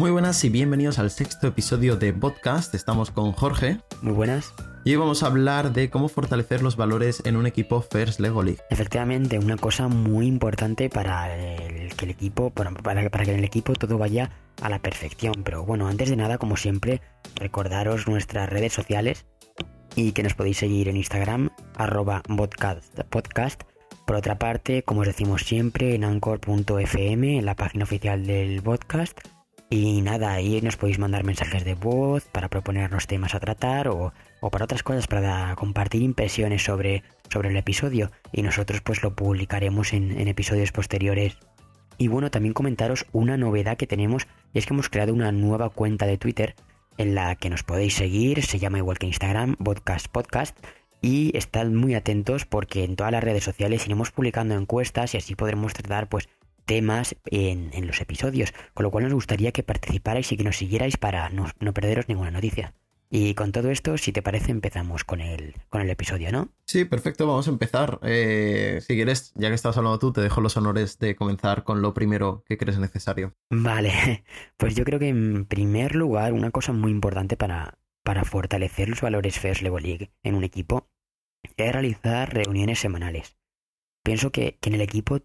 Muy buenas y bienvenidos al sexto episodio de podcast. Estamos con Jorge. Muy buenas. Y hoy vamos a hablar de cómo fortalecer los valores en un equipo First Lego League. Efectivamente, una cosa muy importante para el, que el equipo, para, para que en el equipo todo vaya a la perfección. Pero bueno, antes de nada, como siempre, recordaros nuestras redes sociales y que nos podéis seguir en Instagram, arroba podcast, podcast. Por otra parte, como os decimos siempre, en anchor.fm, en la página oficial del podcast y nada, ahí nos podéis mandar mensajes de voz para proponernos temas a tratar o, para otras cosas, para compartir impresiones sobre, sobre el episodio. Y nosotros pues lo publicaremos en, en episodios posteriores. Y bueno, también comentaros una novedad que tenemos, y es que hemos creado una nueva cuenta de Twitter en la que nos podéis seguir, se llama igual que Instagram, Podcast Podcast. Y estad muy atentos porque en todas las redes sociales iremos publicando encuestas y así podremos tratar pues temas en, los episodios, con lo cual nos gustaría que participarais y que nos siguierais para no, perderos ninguna noticia. Y con todo esto, si te parece, empezamos con el, con el episodio, ¿no? Sí, perfecto, vamos a empezar. Eh, si quieres, ya que estás hablando tú, te dejo los honores de comenzar con lo primero que crees necesario. Vale, pues yo creo que en primer lugar, una cosa muy importante para, para fortalecer los valores First Level League en un equipo es realizar reuniones semanales. Pienso que, que en el equipo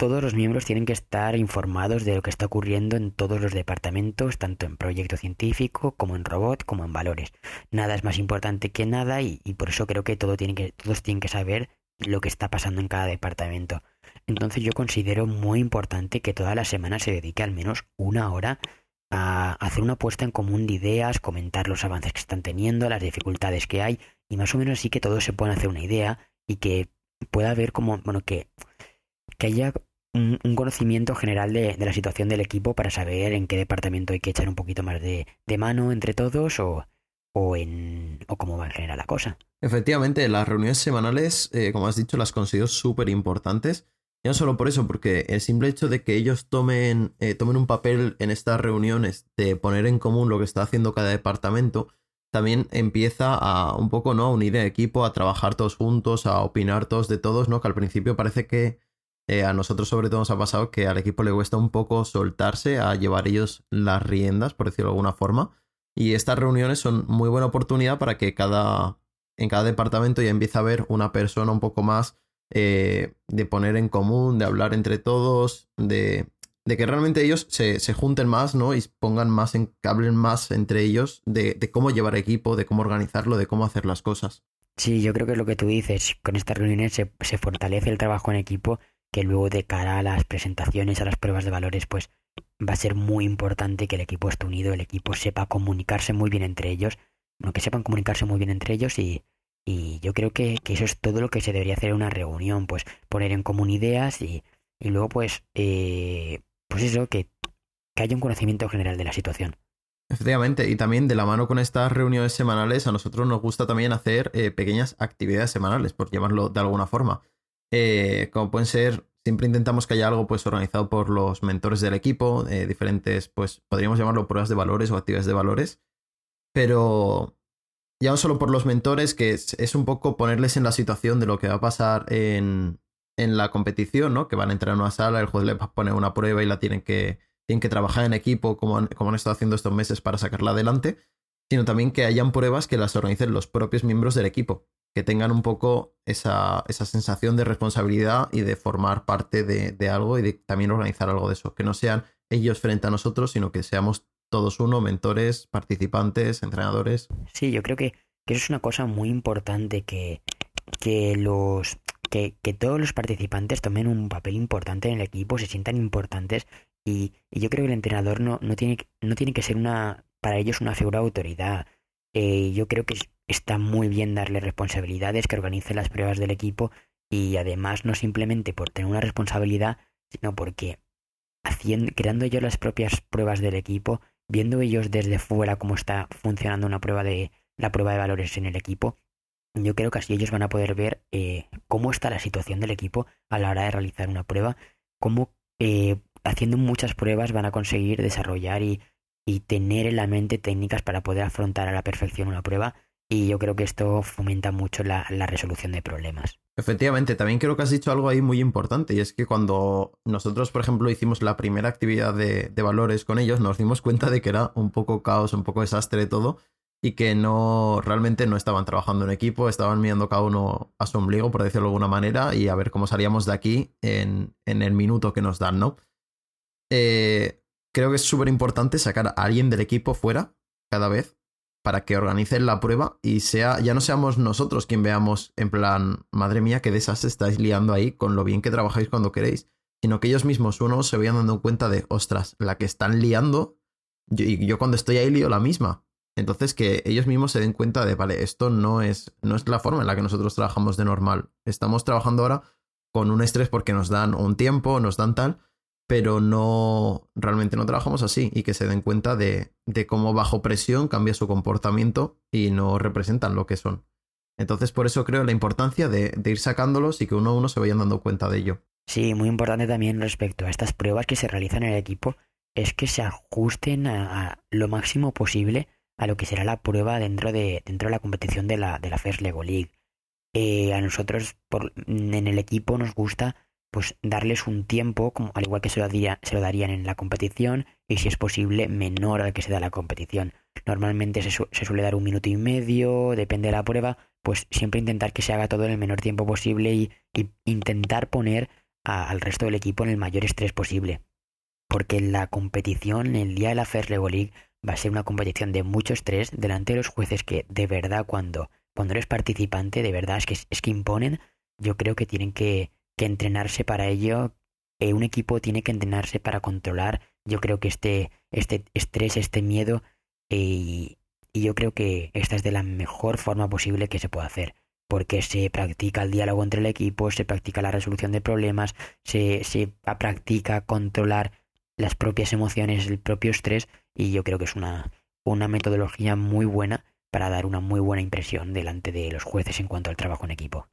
todos los miembros tienen que estar informados de lo que está ocurriendo en todos los departamentos, tanto en proyecto científico como en robot, como en valores. Nada es más importante que nada y, por eso creo que, todo tiene que todos tienen que saber lo que está pasando en cada departamento. Entonces yo considero muy importante que toda la semana se dedique al menos una hora a hacer una puesta en común de ideas, comentar los avances que están teniendo, las dificultades que hay y más o menos así que todos se puedan hacer una idea y que pueda haber como, bueno, que, que haya un, conocimiento general de, la situación del equipo para saber en qué departamento hay que echar un poquito más de, mano entre todos o, o, en, o cómo va en general la cosa. Efectivamente, las reuniones semanales, eh, como has dicho, las considero súper importantes. Ya no solo por eso, porque el simple hecho de que ellos tomen, eh, tomen un papel en estas reuniones de poner en común lo que está haciendo cada departamento, también empieza a un poco, ¿no? A unir el equipo, a trabajar todos juntos, a opinar todos de todos, ¿no? Que al principio parece que eh, a nosotros sobre todo nos ha pasado que al equipo le cuesta un poco soltarse a llevar ellos las riendas, por decirlo de alguna forma. Y estas reuniones son muy buena oportunidad para que cada, en cada departamento ya empiece a haber una persona un poco más eh, de poner en común, de hablar entre todos, de, de que realmente ellos se, se, junten más, ¿no? Y pongan más, en, hablen más entre ellos de, de, cómo llevar equipo, de cómo organizarlo, de cómo hacer las cosas. Sí, yo creo que es lo que tú dices. Con estas reuniones se, se fortalece el trabajo en equipo que luego de cara a las presentaciones, a las pruebas de valores, pues va a ser muy importante que el equipo esté unido, el equipo sepa comunicarse muy bien entre ellos, bueno, que sepan comunicarse muy bien entre ellos y, y yo creo que, eso es todo lo que se debería hacer en una reunión, pues poner en común ideas y, y luego pues, eh, pues eso, que, que haya un conocimiento general de la situación. Efectivamente, y también de la mano con estas reuniones semanales, a nosotros nos gusta también hacer eh, pequeñas actividades semanales, por llamarlo de alguna forma. Eh, como pueden ser, siempre intentamos que haya algo pues organizado por los mentores del equipo, eh, diferentes, pues podríamos llamarlo pruebas de valores o actividades de valores, pero ya no solo por los mentores, que es, un poco ponerles en la situación de lo que va a pasar en, en la competición, ¿no? Que van a entrar en una sala, el juez les va a poner una prueba y la tienen que, tienen que trabajar en equipo como como han estado haciendo estos meses para sacarla adelante, sino también que hayan pruebas que las organicen los propios miembros del equipo que tengan un poco esa, esa, sensación de responsabilidad y de formar parte de, algo y de también organizar algo de eso. Que no sean ellos frente a nosotros, sino que seamos todos uno, mentores, participantes, entrenadores. Sí, yo creo que, eso es una cosa muy importante que, que los que, que, todos los participantes tomen un papel importante en el equipo, se sientan importantes y, y yo creo que el entrenador no, no, tiene, no tiene que ser una para ellos una figura de autoridad. Eh, yo creo que está muy bien darle responsabilidades, que organice las pruebas del equipo y además no simplemente por tener una responsabilidad, sino porque haciendo, creando ellos las propias pruebas del equipo, viendo ellos desde fuera cómo está funcionando una prueba de la prueba de valores en el equipo, yo creo que así ellos van a poder ver eh, cómo está la situación del equipo a la hora de realizar una prueba, cómo eh, haciendo muchas pruebas van a conseguir desarrollar y, y tener en la mente técnicas para poder afrontar a la perfección una prueba y yo creo que esto fomenta mucho la, resolución de problemas. Efectivamente, también creo que has dicho algo ahí muy importante y es que cuando nosotros, por ejemplo, hicimos la primera actividad de, valores con ellos, nos dimos cuenta de que era un poco caos, un poco desastre todo y que no realmente no estaban trabajando en equipo, estaban mirando cada uno a su ombligo, por decirlo de alguna manera, y a ver cómo salíamos de aquí en, el minuto que nos dan, ¿no? Eh, creo que es súper importante sacar a alguien del equipo fuera cada vez para que organicen la prueba y sea, ya no seamos nosotros quien veamos en plan, madre mía, qué desastre estáis liando ahí con lo bien que trabajáis cuando queréis, sino que ellos mismos uno se vayan dando cuenta de, ostras, la que están liando, y yo cuando estoy ahí lío la misma. Entonces que ellos mismos se den cuenta de, vale, esto no es, no es la forma en la que nosotros trabajamos de normal. Estamos trabajando ahora con un estrés porque nos dan un tiempo, nos dan tal, pero no realmente no trabajamos así y que se den cuenta de, cómo bajo presión cambia su comportamiento y no representan lo que son. Entonces, por eso creo la importancia de, ir sacándolos y que uno a uno se vayan dando cuenta de ello. Sí, muy importante también respecto a estas pruebas que se realizan en el equipo es que se ajusten a, lo máximo posible a lo que será la prueba dentro de, dentro de la competición de la, de la First Lego League. Eh, a nosotros en el equipo nos gusta pues darles un tiempo, como, al igual que se lo, se lo darían en la competición, y si es posible, menor al que se da la competición. Normalmente se, suele dar un minuto y medio, depende de la prueba, pues siempre intentar que se haga todo en el menor tiempo posible y, intentar poner al resto del equipo en el mayor estrés posible. Porque la competición, el día de la First League, va a ser una competición de mucho estrés delante de los jueces que de verdad cuando, cuando eres participante, de verdad es que, es que imponen, yo creo que tienen que, que entrenarse para ello. Eh, un equipo tiene que entrenarse para controlar, yo creo que este, este estrés, este miedo, y, yo creo que esta es de la mejor forma posible que se puede hacer porque se practica el diálogo entre el equipo, se practica la resolución de problemas, se, se practica controlar las propias emociones, el propio estrés, y yo creo que es una, una metodología muy buena para dar una muy buena impresión delante de los jueces en cuanto al trabajo en equipo.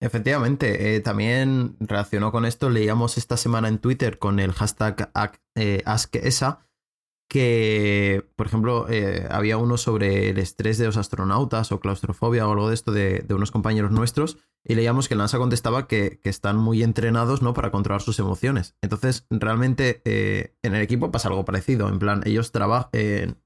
Efectivamente, eh, también relacionó con esto, leíamos esta semana en Twitter con el hashtag eh, AskESA que, por ejemplo, eh, había uno sobre el estrés de los astronautas o claustrofobia o algo de esto de, unos compañeros nuestros y leíamos que NASA contestaba que, están muy entrenados ¿no? para controlar sus emociones. Entonces, realmente en el equipo pasa algo parecido, en plan, ellos trabajan,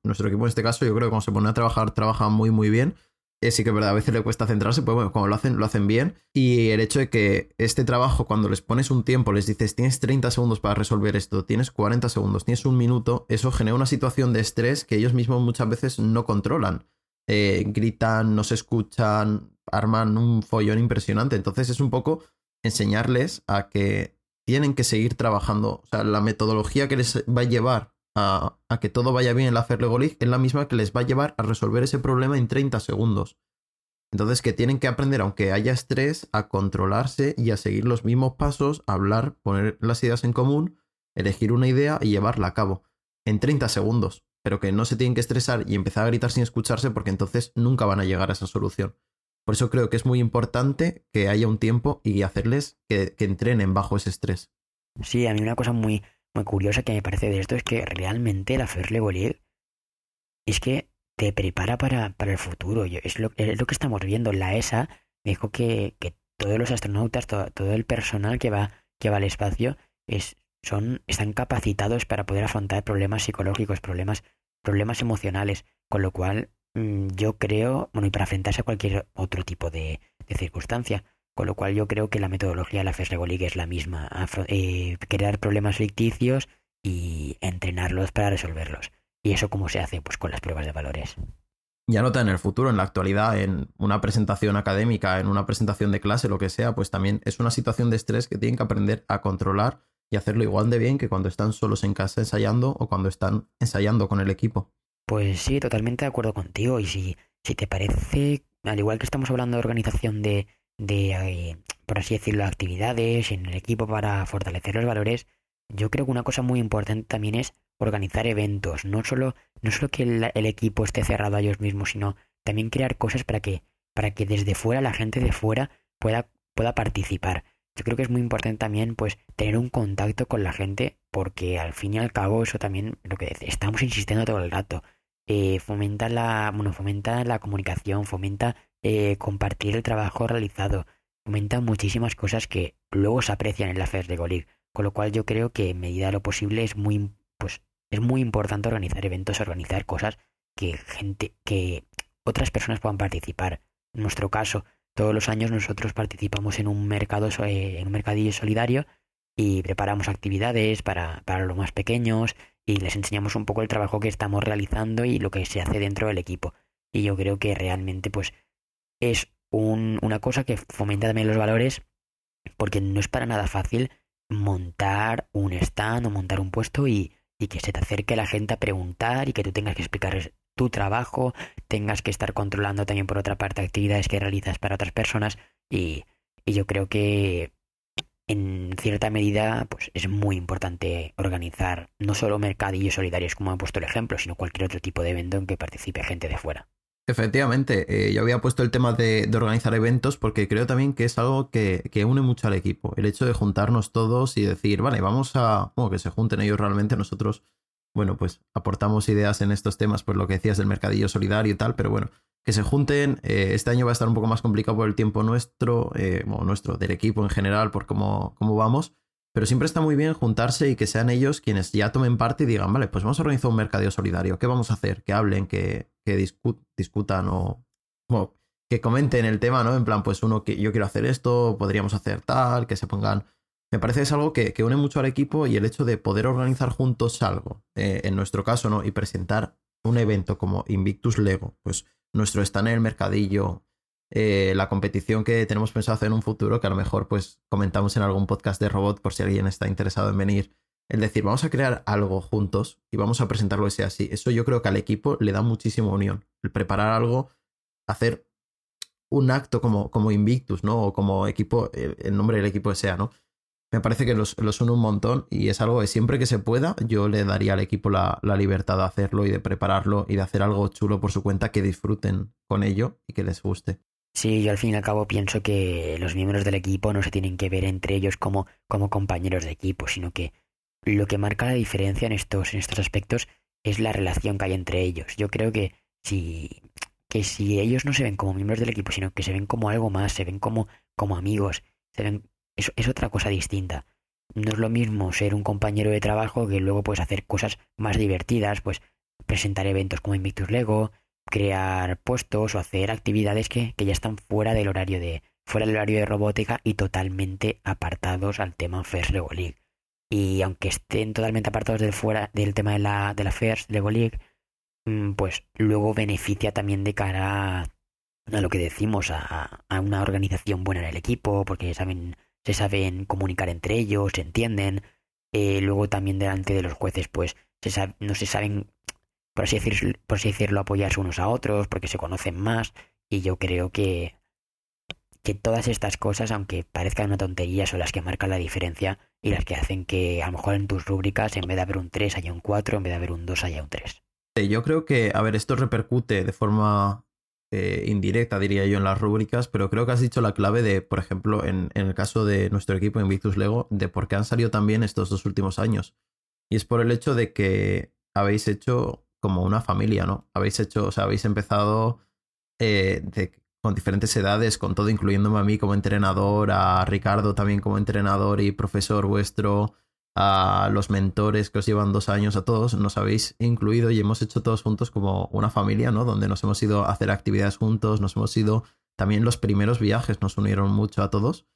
nuestro equipo en este caso yo creo que cuando se pone a trabajar trabaja muy muy bien eh, sí que es verdad, a veces le cuesta centrarse, pues bueno, como lo hacen, lo hacen bien. Y el hecho de que este trabajo, cuando les pones un tiempo, les dices, tienes 30 segundos para resolver esto, tienes 40 segundos, tienes un minuto, eso genera una situación de estrés que ellos mismos muchas veces no controlan. Eh, gritan, no se escuchan, arman un follón impresionante. Entonces es un poco enseñarles a que tienen que seguir trabajando. O sea, la metodología que les va a llevar a, que todo vaya bien en la Fair League es la misma que les va a llevar a resolver ese problema en 30 segundos. Entonces que tienen que aprender, aunque haya estrés, a controlarse y a seguir los mismos pasos, hablar, poner las ideas en común, elegir una idea y llevarla a cabo en 30 segundos. Pero que no se tienen que estresar y empezar a gritar sin escucharse porque entonces nunca van a llegar a esa solución. Por eso creo que es muy importante que haya un tiempo y hacerles que, que entrenen bajo ese estrés. Sí, a mí una cosa muy curiosa que me parece de esto es que realmente la Fair League es que te prepara para, para el futuro. es, lo, es lo que estamos viendo. La ESA dijo que, que todos los astronautas, todo, todo, el personal que va, que va al espacio, es, son, están capacitados para poder afrontar problemas psicológicos, problemas, problemas emocionales. Con lo cual, mm, yo creo, bueno, y para enfrentarse a cualquier otro tipo de, de circunstancia. Con lo cual yo creo que la metodología de la FES League es la misma, eh, crear problemas ficticios y entrenarlos para resolverlos. ¿Y eso cómo se hace? Pues con las pruebas de valores. Ya nota en el futuro, en la actualidad, en una presentación académica, en una presentación de clase, lo que sea, pues también es una situación de estrés que tienen que aprender a controlar y hacerlo igual de bien que cuando están solos en casa ensayando o cuando están ensayando con el equipo. Pues sí, totalmente de acuerdo contigo. Y si, si te parece, al igual que estamos hablando de organización de, de, eh, por así decirlo, actividades en el equipo para fortalecer los valores, yo creo que una cosa muy importante también es organizar eventos, no solo, no solo que el, equipo esté cerrado a ellos mismos, sino también crear cosas para que, para que desde fuera, la gente de fuera pueda, pueda participar. Yo creo que es muy importante también pues tener un contacto con la gente porque al fin y al cabo eso también lo que estamos insistiendo todo el rato. Eh, fomenta la bueno fomenta la comunicación fomenta eh, compartir el trabajo realizado. fomenta muchísimas cosas que luego se aprecian en la FES de Golig. Con lo cual yo creo que en medida de lo posible es muy, pues, es muy importante organizar eventos, organizar cosas que gente, que otras personas puedan participar. En nuestro caso, todos los años nosotros participamos en un mercado, eh, en un mercadillo solidario y preparamos actividades para, para los más pequeños y les enseñamos un poco el trabajo que estamos realizando y lo que se hace dentro del equipo. Y yo creo que realmente pues es un, una cosa que fomenta también los valores porque no es para nada fácil montar un stand o montar un puesto y, y que se te acerque la gente a preguntar y que tú tengas que explicar tu trabajo, tengas que estar controlando también por otra parte actividades que realizas para otras personas y, y yo creo que en cierta medida pues es muy importante organizar no solo mercadillos solidarios como he puesto el ejemplo, sino cualquier otro tipo de evento en que participe gente de fuera. Efectivamente, eh, yo había puesto el tema de, organizar eventos porque creo también que es algo que, une mucho al equipo. El hecho de juntarnos todos y decir, vale, vamos a. Que se junten ellos realmente, nosotros, bueno, pues aportamos ideas en estos temas, pues lo que decías del mercadillo solidario y tal, pero bueno, que se junten. Eh, este año va a estar un poco más complicado por el tiempo nuestro, eh, bueno, nuestro, del equipo en general, por cómo, cómo vamos. Pero siempre está muy bien juntarse y que sean ellos quienes ya tomen parte y digan, vale, pues vamos a organizar un mercadillo solidario. ¿Qué vamos a hacer? Que hablen, que, que discutan o, que comenten el tema, ¿no? En plan, pues uno que yo quiero hacer esto, podríamos hacer tal, que se pongan. Me parece que es algo que, une mucho al equipo y el hecho de poder organizar juntos algo, eh, en nuestro caso, ¿no? Y presentar un evento como Invictus Lego, pues nuestro stand en el mercadillo, eh, la competición que tenemos pensado hacer en un futuro, que a lo mejor pues comentamos en algún podcast de robot por si alguien está interesado en venir. El decir, vamos a crear algo juntos y vamos a presentarlo ese así. Eso yo creo que al equipo le da muchísima unión. El preparar algo, hacer un acto como, como Invictus, ¿no? O como equipo, el, nombre del equipo que sea, ¿no? Me parece que los, los une un montón y es algo que siempre que se pueda yo le daría al equipo la, la libertad de hacerlo y de prepararlo y de hacer algo chulo por su cuenta que disfruten con ello y que les guste. Sí, yo al fin y al cabo pienso que los miembros del equipo no se tienen que ver entre ellos como, como compañeros de equipo, sino que lo que marca la diferencia en estos, en estos aspectos es la relación que hay entre ellos. Yo creo que si, que si ellos no se ven como miembros del equipo, sino que se ven como algo más, se ven como, como amigos, se ven, es, es otra cosa distinta. No es lo mismo ser un compañero de trabajo que luego puedes hacer cosas más divertidas, pues presentar eventos como Invictus Lego, crear puestos o hacer actividades que, que ya están fuera del horario de fuera del horario de robótica y totalmente apartados al tema First Lego League. Y aunque estén totalmente apartados del fuera del tema de la, de la First League, mm, pues luego beneficia también de cara a, lo que decimos, a, a, una organización buena en el equipo, porque saben, se saben comunicar entre ellos, se entienden. Eh, luego también delante de los jueces, pues se no se saben por así, por así decirlo, apoyarse unos a otros, porque se conocen más. Y yo creo que, que todas estas cosas, aunque parezcan una tontería, son las que marcan la diferencia y las que hacen que a lo mejor en tus rúbricas, en vez de haber un 3, haya un 4, en vez de haber un 2, haya un 3. Yo creo que, a ver, esto repercute de forma eh, indirecta, diría yo, en las rúbricas, pero creo que has dicho la clave de, por ejemplo, en, el caso de nuestro equipo en Victus Lego, de por qué han salido también estos dos últimos años. Y es por el hecho de que habéis hecho como una familia, ¿no? Habéis hecho, o sea, habéis empezado eh, con diferentes edades, con todo, incluyéndome a mí como entrenador, a Ricardo también como entrenador y profesor vuestro, a los mentores que os llevan dos años, a todos, nos habéis incluido y hemos hecho todos juntos como una familia, ¿no? Donde nos hemos ido a hacer actividades juntos, nos hemos ido, también los primeros viajes nos unieron mucho a todos.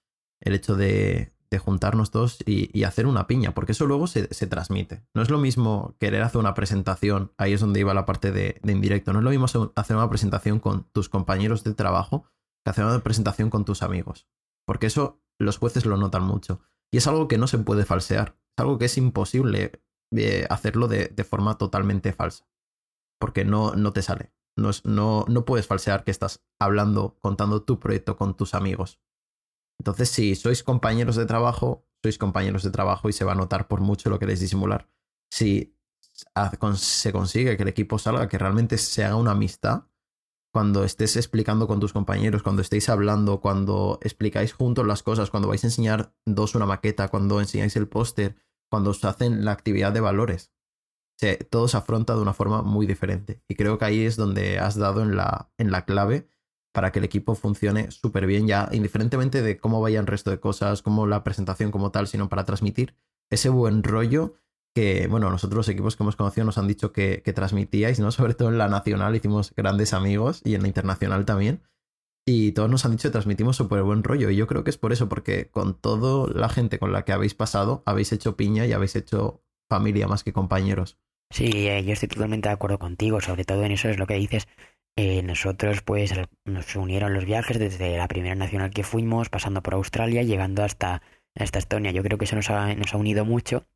El hecho de, de juntarnos todos y, hacer una piña, porque eso luego se, transmite. No es lo mismo querer hacer una presentación, ahí es donde iba la parte de, de, indirecto, no es lo mismo hacer una presentación con tus compañeros de trabajo que hacer una presentación con tus amigos, porque eso los jueces lo notan mucho. Y es algo que no se puede falsear, es algo que es imposible eh, hacerlo de, forma totalmente falsa, porque no, no te sale. No, no, no puedes falsear que estás hablando, contando tu proyecto con tus amigos. Entonces, si sois compañeros de trabajo, sois compañeros de trabajo y se va a notar por mucho lo queréis disimular. Si se consigue que el equipo salga, que realmente se haga una amistad, cuando estés explicando con tus compañeros, cuando estéis hablando, cuando explicáis juntos las cosas, cuando vais a enseñar dos una maqueta, cuando enseñáis el póster, cuando os hacen la actividad de valores. Se, todo se afronta de una forma muy diferente. Y creo que ahí es donde has dado en la, en la clave para que el equipo funcione súper bien, ya indiferentemente de cómo vaya el resto de cosas, como la presentación como tal, sino para transmitir ese buen rollo que, bueno, nosotros los equipos que hemos conocido nos han dicho que, que transmitíais, ¿no? Sobre todo en la nacional hicimos grandes amigos y en la internacional también. Y todos nos han dicho que transmitimos súper buen rollo. Y yo creo que es por eso, porque con toda la gente con la que habéis pasado, habéis hecho piña y habéis hecho familia más que compañeros. Sí, eh, yo estoy totalmente de acuerdo contigo, sobre todo en eso es lo que dices. Eh, nosotros pues nos unieron los viajes desde la primera nacional que fuimos, pasando por Australia, llegando hasta, hasta Estonia. Yo creo que eso nos ha, nos ha unido mucho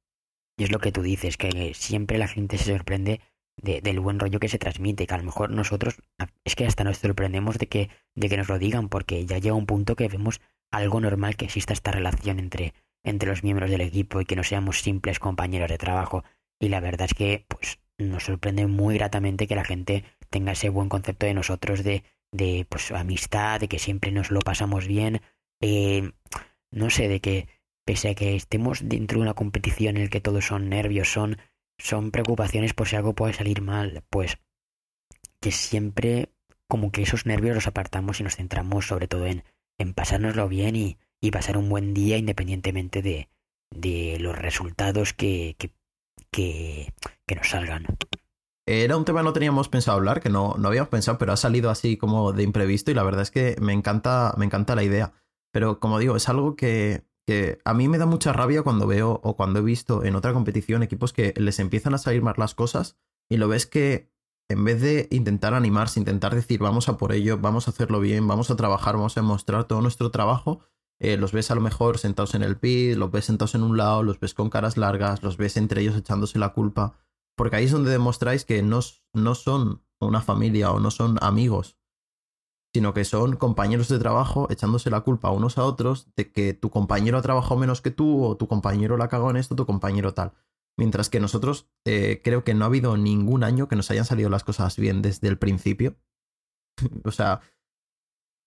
y es lo que tú dices, que siempre la gente se sorprende del buen rollo que se transmite, que a lo mejor nosotros es que hasta nos sorprendemos de que, de que nos lo digan, porque ya llega un punto que vemos algo normal que exista esta relación entre, entre los miembros del equipo y que no seamos simples compañeros de trabajo. Y la verdad es que pues nos sorprende muy gratamente que la gente tenga ese buen concepto de nosotros de, de pues amistad, de que siempre nos lo pasamos bien, eh, no sé, de que pese a que estemos dentro de una competición en la que todos son nervios, son son preocupaciones por si algo puede salir mal, pues que siempre como que esos nervios los apartamos y nos centramos sobre todo en, en pasárnoslo bien y, y pasar un buen día independientemente de, de los resultados que, que, que, que, nos salgan. Era un tema que no teníamos pensado hablar, que no, no habíamos pensado, pero ha salido así como de imprevisto y la verdad es que me encanta, me encanta la idea. Pero como digo, es algo que, que a mí me da mucha rabia cuando veo o cuando he visto en otra competición equipos que les empiezan a salir mal las cosas y lo ves que en vez de intentar animarse, intentar decir vamos a por ello, vamos a hacerlo bien, vamos a trabajar, vamos a mostrar todo nuestro trabajo, eh, los ves a lo mejor sentados en el pit, los ves sentados en un lado, los ves con caras largas, los ves entre ellos echándose la culpa, porque ahí es donde demostráis que no, no son una familia o no son amigos, sino que son compañeros de trabajo echándose la culpa unos a otros de que tu compañero ha trabajado menos que tú o tu compañero la cagado en esto, tu compañero tal. Mientras que nosotros eh, creo que no ha habido ningún año que nos hayan salido las cosas bien desde el principio. o sea,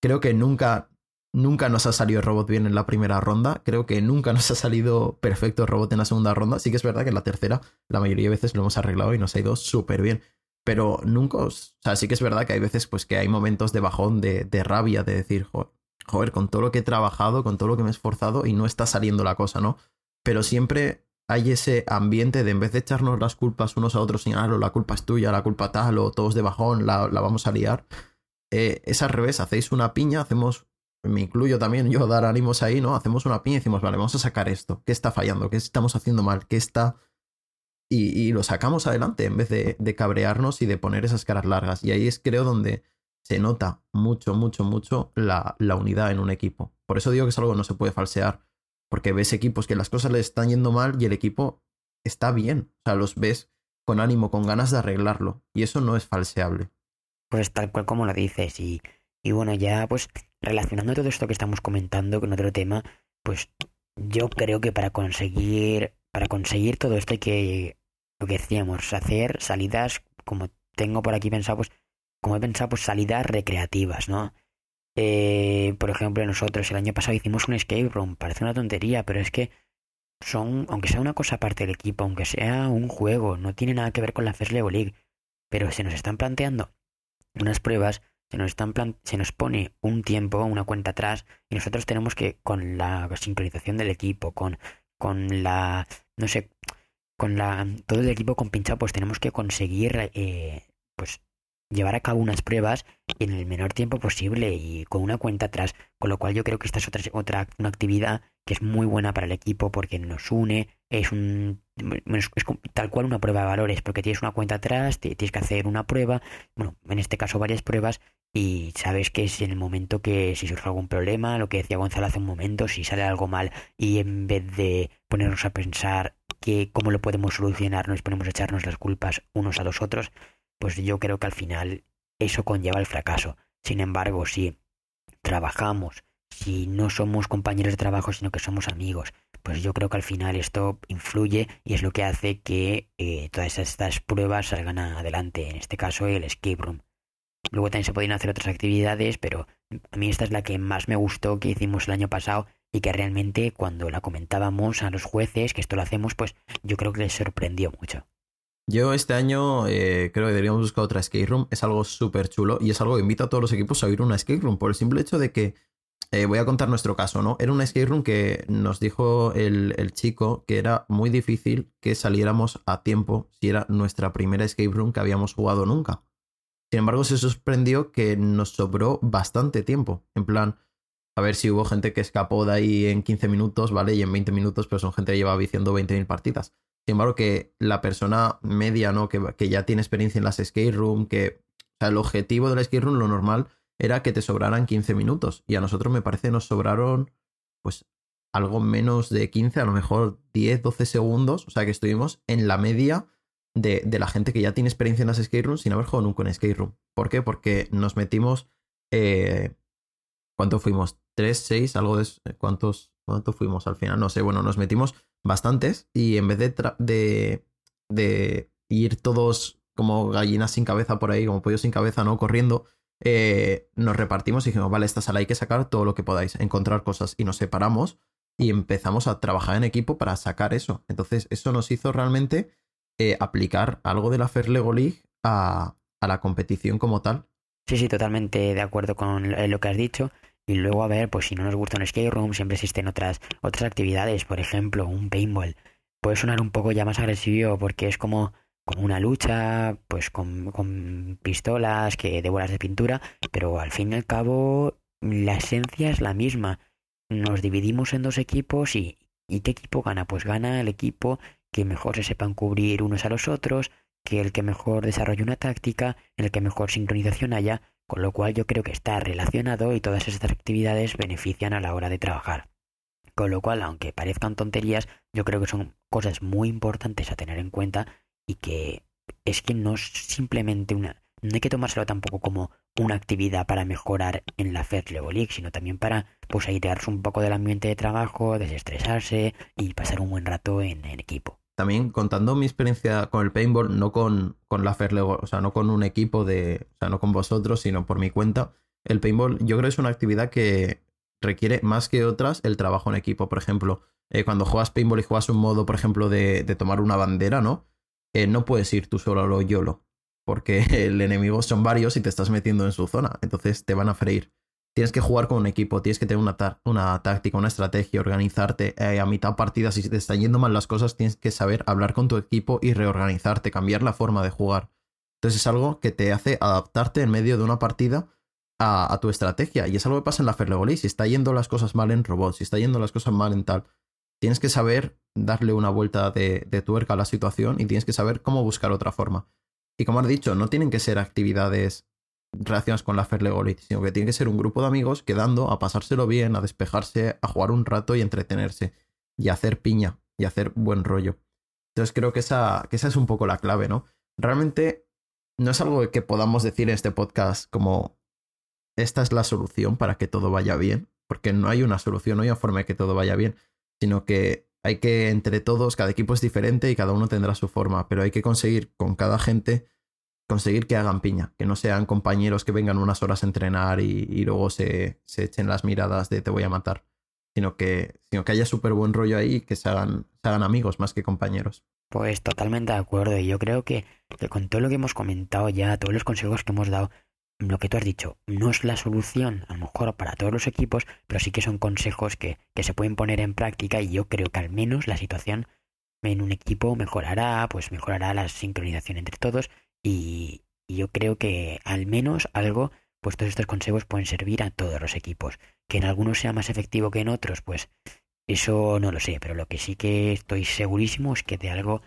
creo que nunca, nunca nos ha salido robot bien en la primera ronda. Creo que nunca nos ha salido perfecto robot en la segunda ronda. Sí que es verdad que en la tercera la mayoría de veces lo hemos arreglado y nos ha ido súper bien pero nunca, o sea, sí que es verdad que hay veces pues que hay momentos de bajón, de, de rabia, de decir, joder, con todo lo que he trabajado, con todo lo que me he esforzado y no está saliendo la cosa, ¿no? Pero siempre hay ese ambiente de en vez de echarnos las culpas unos a otros, señalarlo, la culpa es tuya, la culpa tal, o todos de bajón, la, la vamos a liar, eh, es al revés, hacéis una piña, hacemos, me incluyo también yo dar ánimos ahí, ¿no? Hacemos una piña y decimos, vale, vamos a sacar esto, ¿qué está fallando? ¿Qué estamos haciendo mal? ¿Qué está y, lo sacamos adelante en vez de, cabrearnos y de poner esas caras largas. Y ahí es creo donde se nota mucho, mucho, mucho la, la, unidad en un equipo. Por eso digo que es algo que no se puede falsear, porque ves equipos que las cosas les están yendo mal y el equipo está bien. O sea, los ves con ánimo, con ganas de arreglarlo. Y eso no es falseable. Pues tal cual como lo dices. Y, y bueno, ya pues relacionando todo esto que estamos comentando con otro tema, pues yo creo que para conseguir, para conseguir todo esto hay que lo que decíamos, hacer salidas como tengo por aquí pensado, pues, como he pensado, pues salidas recreativas, ¿no? Eh, por ejemplo, nosotros el año pasado hicimos un escape room, parece una tontería, pero es que son, aunque sea una cosa aparte del equipo, aunque sea un juego, no tiene nada que ver con la First Level League, pero se nos están planteando unas pruebas, se nos, están se nos pone un tiempo, una cuenta atrás, y nosotros tenemos que, con la sincronización del equipo, con, con la, no sé, con la, todo el equipo compinchado, pues tenemos que conseguir eh, pues llevar a cabo unas pruebas en el menor tiempo posible y con una cuenta atrás. Con lo cual yo creo que esta es otra, otra una actividad que es muy buena para el equipo porque nos une, es un tal cual una prueba de valores, porque tienes una cuenta atrás, tienes que hacer una prueba, bueno, en este caso varias pruebas, y sabes que es en el momento que si surge algún problema, lo que decía Gonzalo hace un momento, si sale algo mal y en vez de ponernos a pensar que cómo lo podemos solucionar, nos ponemos a echarnos las culpas unos a los otros, pues yo creo que al final eso conlleva el fracaso. Sin embargo, si trabajamos, si no somos compañeros de trabajo, sino que somos amigos, pues yo creo que al final esto influye y es lo que hace que eh, todas estas pruebas salgan adelante, en este caso el escape room. Luego también se pueden hacer otras actividades, pero a mí esta es la que más me gustó que hicimos el año pasado y que realmente cuando la comentábamos a los jueces, que esto lo hacemos, pues yo creo que les sorprendió mucho. Yo este año eh, creo que deberíamos buscar otra escape room. Es algo súper chulo y es algo que invito a todos los equipos a ir a una escape room por el simple hecho de que eh, voy a contar nuestro caso, ¿no? Era una escape room que nos dijo el, el, chico que era muy difícil que saliéramos a tiempo si era nuestra primera escape room que habíamos jugado nunca. Sin embargo, se sorprendió que nos sobró bastante tiempo. En plan, a ver si hubo gente que escapó de ahí en 15 minutos, ¿vale? Y en 20 minutos, pero son gente que lleva viciando 20.000 partidas. Sin embargo, que la persona media, ¿no? Que, que ya tiene experiencia en las escape room, que. O sea, el objetivo de la escape room, lo normal, era que te sobraran 15 minutos. Y a nosotros me parece nos sobraron, pues, algo menos de 15, a lo mejor 10, 12 segundos. O sea, que estuvimos en la media de, de la gente que ya tiene experiencia en las escape rooms sin haber jugado nunca en escape room. ¿Por qué? Porque nos metimos. Eh, ¿Cuánto fuimos? ¿Tres, seis? Algo de. ¿Cuántos, ¿Cuánto fuimos al final? No sé, bueno, nos metimos bastantes y en vez de, de, de ir todos como gallinas sin cabeza por ahí, como pollos sin cabeza, ¿no? Corriendo, eh, nos repartimos y dijimos, vale, esta sala hay que sacar todo lo que podáis, encontrar cosas y nos separamos y empezamos a trabajar en equipo para sacar eso. Entonces, eso nos hizo realmente eh, aplicar algo de la Lego League a, a, la competición como tal. Sí, sí, totalmente de acuerdo con lo que has dicho. Y luego, a ver, pues si no nos gusta un skate room, siempre existen otras, otras actividades, por ejemplo, un paintball. Puede sonar un poco ya más agresivo porque es como, como una lucha, pues con, con pistolas, que de bolas de pintura, pero al fin y al cabo la esencia es la misma. Nos dividimos en dos equipos y, ¿y qué equipo gana? Pues gana el equipo que mejor se sepan cubrir unos a los otros, que el que mejor desarrolle una táctica, el que mejor sincronización haya, con lo cual yo creo que está relacionado y todas estas actividades benefician a la hora de trabajar. Con lo cual, aunque parezcan tonterías, yo creo que son cosas muy importantes a tener en cuenta y que es que no es simplemente una... No hay que tomárselo tampoco como una actividad para mejorar en la Fair Level League, sino también para pues airearse un poco del ambiente de trabajo, desestresarse y pasar un buen rato en, en equipo también contando mi experiencia con el paintball, no con, con la Fairlego, o sea, no con un equipo de, o sea, no con vosotros, sino por mi cuenta. El paintball yo creo que es una actividad que requiere más que otras el trabajo en equipo. Por ejemplo, eh, cuando juegas paintball y juegas un modo, por ejemplo, de, de tomar una bandera, ¿no? Eh, no puedes ir tú solo a lo YOLO, porque el enemigo son varios y te estás metiendo en su zona, entonces te van a freír tienes que jugar con un equipo, tienes que tener una, táctica, una estrategia, organizarte. Eh, a mitad partida, si te están yendo mal las cosas, tienes que saber hablar con tu equipo y reorganizarte, cambiar la forma de jugar. Entonces es algo que te hace adaptarte en medio de una partida a, tu estrategia. Y es algo que pasa en la Ferlegolí. Si está yendo las cosas mal en robots, si está yendo las cosas mal en tal, tienes que saber darle una vuelta de, de tuerca a la situación y tienes que saber cómo buscar otra forma. Y como has dicho, no tienen que ser actividades relacionadas con la Fairlegolit, sino que tiene que ser un grupo de amigos quedando a pasárselo bien, a despejarse, a jugar un rato y entretenerse, y hacer piña, y hacer buen rollo. Entonces creo que esa, que esa es un poco la clave, ¿no? Realmente no es algo que podamos decir en este podcast como esta es la solución para que todo vaya bien, porque no hay una solución, no hay una forma de que todo vaya bien, sino que hay que entre todos, cada equipo es diferente y cada uno tendrá su forma, pero hay que conseguir con cada gente conseguir que hagan piña, que no sean compañeros que vengan unas horas a entrenar y, luego se, se, echen las miradas de te voy a matar, sino que, sino que haya súper buen rollo ahí y que se hagan, se hagan amigos más que compañeros. Pues totalmente de acuerdo y yo creo que, con todo lo que hemos comentado ya, todos los consejos que hemos dado, lo que tú has dicho no es la solución, a lo mejor para todos los equipos, pero sí que son consejos que, que se pueden poner en práctica y yo creo que al menos la situación en un equipo mejorará, pues mejorará la sincronización entre todos y, yo creo que al menos algo, pues todos estos consejos pueden servir a todos los equipos. Que en algunos sea más efectivo que en otros, pues eso no lo sé, pero lo que sí que estoy segurísimo es que de algo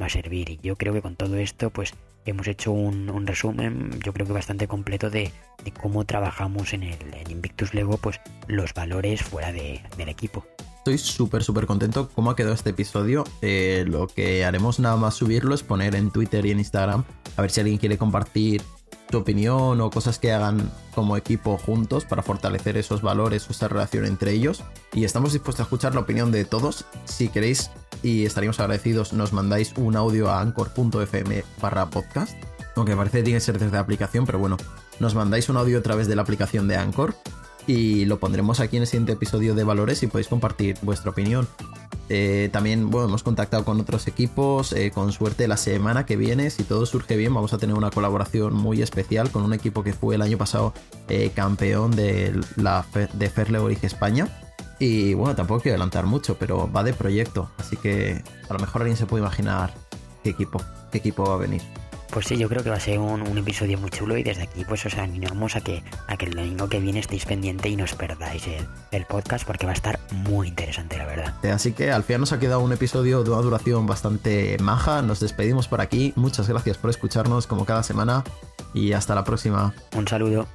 va a servir. Y yo creo que con todo esto, pues hemos hecho un, resumen, yo creo que bastante completo de, cómo trabajamos en el Invictus Lego, pues los valores fuera del equipo estoy súper, súper contento cómo ha quedado este episodio. Eh, lo que haremos nada más subirlo es poner en Twitter y en Instagram a ver si alguien quiere compartir su opinión o cosas que hagan como equipo juntos para fortalecer esos valores o esa relación entre ellos. Y estamos dispuestos a escuchar la opinión de todos. Si queréis y estaríamos agradecidos, nos mandáis un audio a anchor.fm barra podcast. Aunque parece que tiene que ser desde la aplicación, pero bueno, nos mandáis un audio a través de la aplicación de Anchor y lo pondremos aquí en el siguiente episodio de Valores y podéis compartir vuestra opinión. Eh, también bueno, hemos contactado con otros equipos. Eh, con suerte la semana que viene, si todo surge bien, vamos a tener una colaboración muy especial con un equipo que fue el año pasado eh, campeón de la de League España. Y bueno, tampoco quiero adelantar mucho, pero va de proyecto. Así que a lo mejor alguien se puede imaginar qué equipo, qué equipo va a venir. Pues sí, yo creo que va a ser un, episodio muy chulo y desde aquí pues os animamos a que, a que el domingo que viene estéis pendiente y no os perdáis el, podcast porque va a estar muy interesante, la verdad. Así que al final nos ha quedado un episodio de una duración bastante maja. Nos despedimos por aquí. Muchas gracias por escucharnos como cada semana y hasta la próxima. Un saludo.